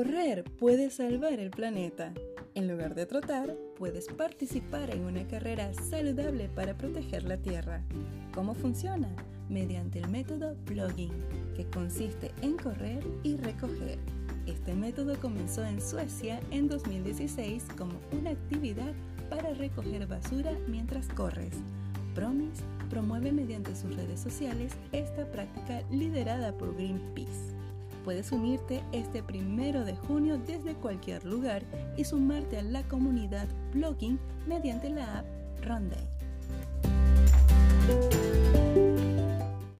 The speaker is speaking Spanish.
Correr puede salvar el planeta. En lugar de trotar, puedes participar en una carrera saludable para proteger la Tierra. ¿Cómo funciona? Mediante el método blogging, que consiste en correr y recoger. Este método comenzó en Suecia en 2016 como una actividad para recoger basura mientras corres. Promise promueve mediante sus redes sociales esta práctica liderada por Greenpeace. Puedes unirte este primero de junio desde cualquier lugar y sumarte a la comunidad blogging mediante la app Runday.